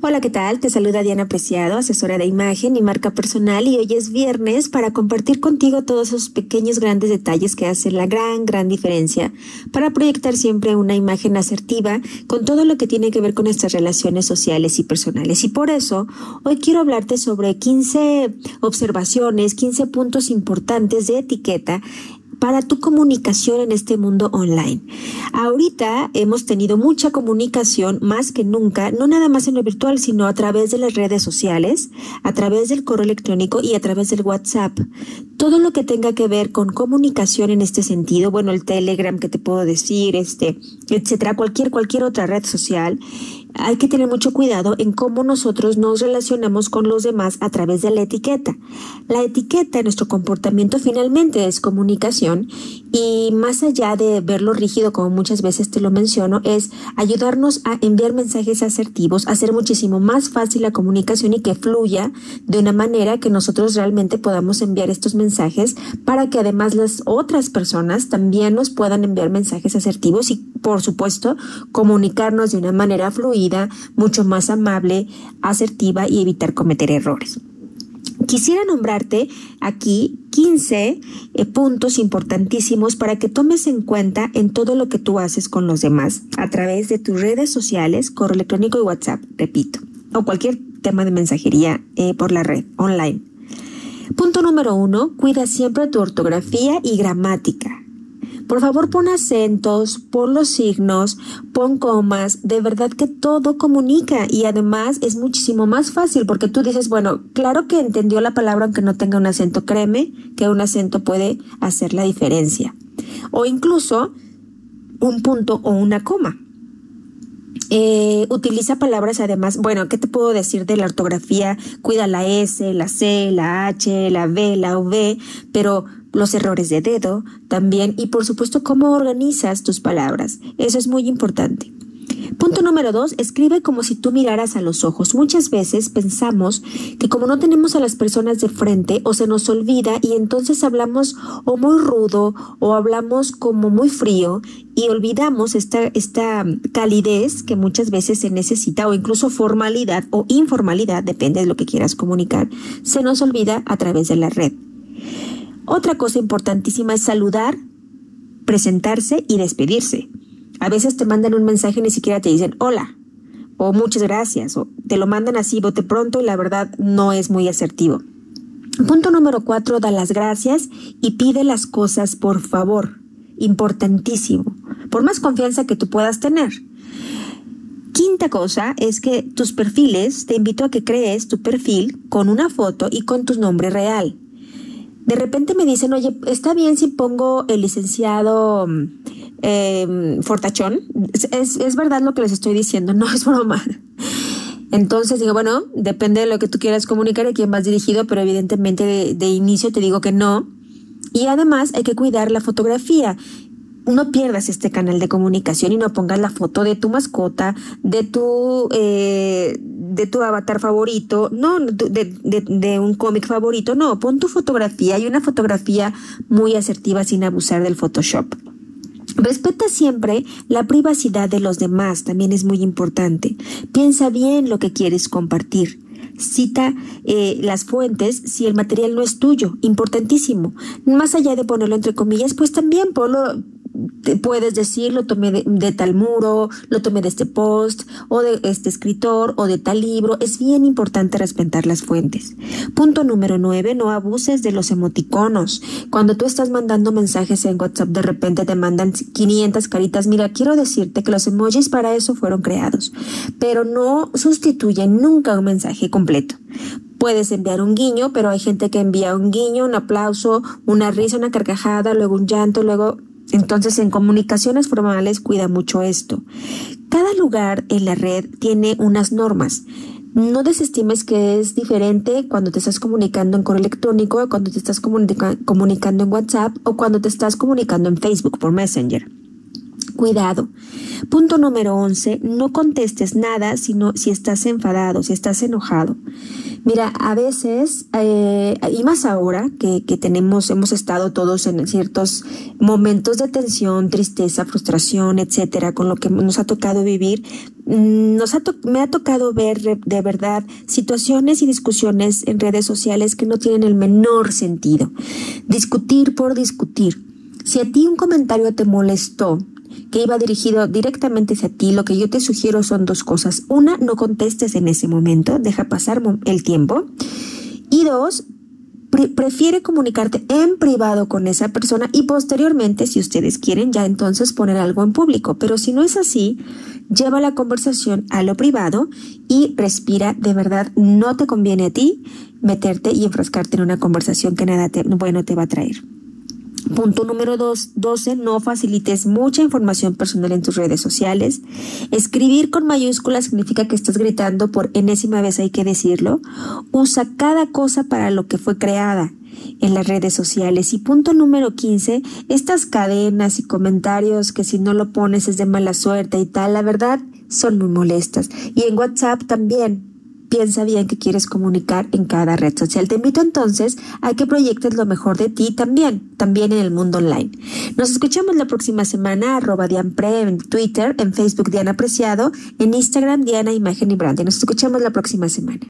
Hola, ¿qué tal? Te saluda Diana Preciado, asesora de imagen y marca personal y hoy es viernes para compartir contigo todos esos pequeños grandes detalles que hacen la gran, gran diferencia para proyectar siempre una imagen asertiva con todo lo que tiene que ver con nuestras relaciones sociales y personales. Y por eso hoy quiero hablarte sobre 15 observaciones, 15 puntos importantes de etiqueta para tu comunicación en este mundo online. Ahorita hemos tenido mucha comunicación más que nunca, no nada más en lo virtual, sino a través de las redes sociales, a través del correo electrónico y a través del WhatsApp. Todo lo que tenga que ver con comunicación en este sentido, bueno, el Telegram que te puedo decir, este, etcétera, cualquier cualquier otra red social, hay que tener mucho cuidado en cómo nosotros nos relacionamos con los demás a través de la etiqueta. La etiqueta nuestro comportamiento finalmente es comunicación y más allá de verlo rígido, como muchas veces te lo menciono, es ayudarnos a enviar mensajes asertivos, hacer muchísimo más fácil la comunicación y que fluya de una manera que nosotros realmente podamos enviar estos mensajes para que además las otras personas también nos puedan enviar mensajes asertivos y por supuesto comunicarnos de una manera fluida mucho más amable, asertiva y evitar cometer errores. Quisiera nombrarte aquí 15 eh, puntos importantísimos para que tomes en cuenta en todo lo que tú haces con los demás a través de tus redes sociales, correo electrónico y WhatsApp, repito, o cualquier tema de mensajería eh, por la red online. Punto número uno, cuida siempre tu ortografía y gramática. Por favor, pon acentos, pon los signos, pon comas. De verdad que todo comunica y además es muchísimo más fácil porque tú dices, bueno, claro que entendió la palabra aunque no tenga un acento. Créeme que un acento puede hacer la diferencia. O incluso un punto o una coma. Eh, utiliza palabras además, bueno, ¿qué te puedo decir de la ortografía? Cuida la S, la C, la H, la V, la V, pero los errores de dedo también y por supuesto cómo organizas tus palabras. Eso es muy importante. Punto número dos, escribe como si tú miraras a los ojos. Muchas veces pensamos que como no tenemos a las personas de frente o se nos olvida y entonces hablamos o muy rudo o hablamos como muy frío y olvidamos esta, esta calidez que muchas veces se necesita o incluso formalidad o informalidad, depende de lo que quieras comunicar, se nos olvida a través de la red. Otra cosa importantísima es saludar, presentarse y despedirse. A veces te mandan un mensaje y ni siquiera te dicen hola o muchas gracias o te lo mandan así bote pronto y la verdad no es muy asertivo. Punto número cuatro, da las gracias y pide las cosas por favor. Importantísimo. Por más confianza que tú puedas tener. Quinta cosa es que tus perfiles, te invito a que crees tu perfil con una foto y con tu nombre real de repente me dicen, oye, ¿está bien si pongo el licenciado eh, Fortachón? Es, verdad lo que les estoy diciendo, no es broma. Entonces digo, bueno, depende de lo que tú quieras comunicar y a quién vas dirigido, pero evidentemente de, de inicio te digo que no. Y además hay que cuidar la fotografía no pierdas este canal de comunicación y no pongas la foto de tu mascota, de tu, eh, de tu avatar favorito, no, de, de, un cómic favorito, no, pon tu fotografía y una fotografía muy asertiva sin abusar del Photoshop. Respeta siempre la privacidad de los demás, también es muy importante. Piensa bien lo que quieres compartir. Cita eh, las fuentes si el material no es tuyo, importantísimo. Más allá de ponerlo entre comillas, pues también ponlo, puedes decir, lo tomé de, tal muro, lo tomé de este post, o de este escritor, o de tal libro. Es bien importante respetar las fuentes. Punto número nueve, no abuses de los emoticonos. Cuando tú estás mandando mensajes en WhatsApp, de repente te mandan 500 caritas. Mira, quiero decirte que los emojis para eso fueron creados, pero no sustituyen nunca un mensaje completo. Puedes enviar un guiño, pero hay gente que envía un guiño, un aplauso, una risa, una carcajada, luego un llanto, luego entonces, en comunicaciones formales cuida mucho esto. Cada lugar en la red tiene unas normas. No desestimes que es diferente cuando te estás comunicando en correo electrónico, cuando te estás comunicando en WhatsApp o cuando te estás comunicando en Facebook por Messenger. Cuidado. Punto número 11. No contestes nada sino si estás enfadado, si estás enojado. Mira, a veces, eh, y más ahora que, que tenemos, hemos estado todos en ciertos momentos de tensión, tristeza, frustración, etcétera, con lo que nos ha tocado vivir, Mm, nos ha me ha tocado ver de verdad situaciones y discusiones en redes sociales que no tienen el menor sentido. Discutir por discutir. Si a ti un comentario te molestó, que iba dirigido directamente hacia ti, lo que yo te sugiero son dos cosas. Una, no contestes en ese momento, deja pasar el tiempo. Y dos, prefiere comunicarte en privado con esa persona y posteriormente, si ustedes quieren, ya entonces poner algo en público. Pero si no es así, lleva la conversación a lo privado y respira. De verdad, no te conviene a ti meterte y enfrascarte en una conversación que nada bueno te va a traer. Punto número dos, 12. No facilites mucha información personal en tus redes sociales. Escribir con mayúsculas significa que estás gritando por enésima vez, hay que decirlo. Usa cada cosa para lo que fue creada en las redes sociales. Y punto número 15, estas cadenas y comentarios que si no lo pones es de mala suerte y tal, la verdad son muy molestas. Y en WhatsApp también piensa bien que quieres comunicar en cada red social. Te invito entonces a que proyectes lo mejor de ti también, también en el mundo online. Nos escuchamos la próxima semana, arroba Dianpre en Twitter, en Facebook Diana Apreciado, en Instagram Diana Imagen y Branding. Nos escuchamos la próxima semana.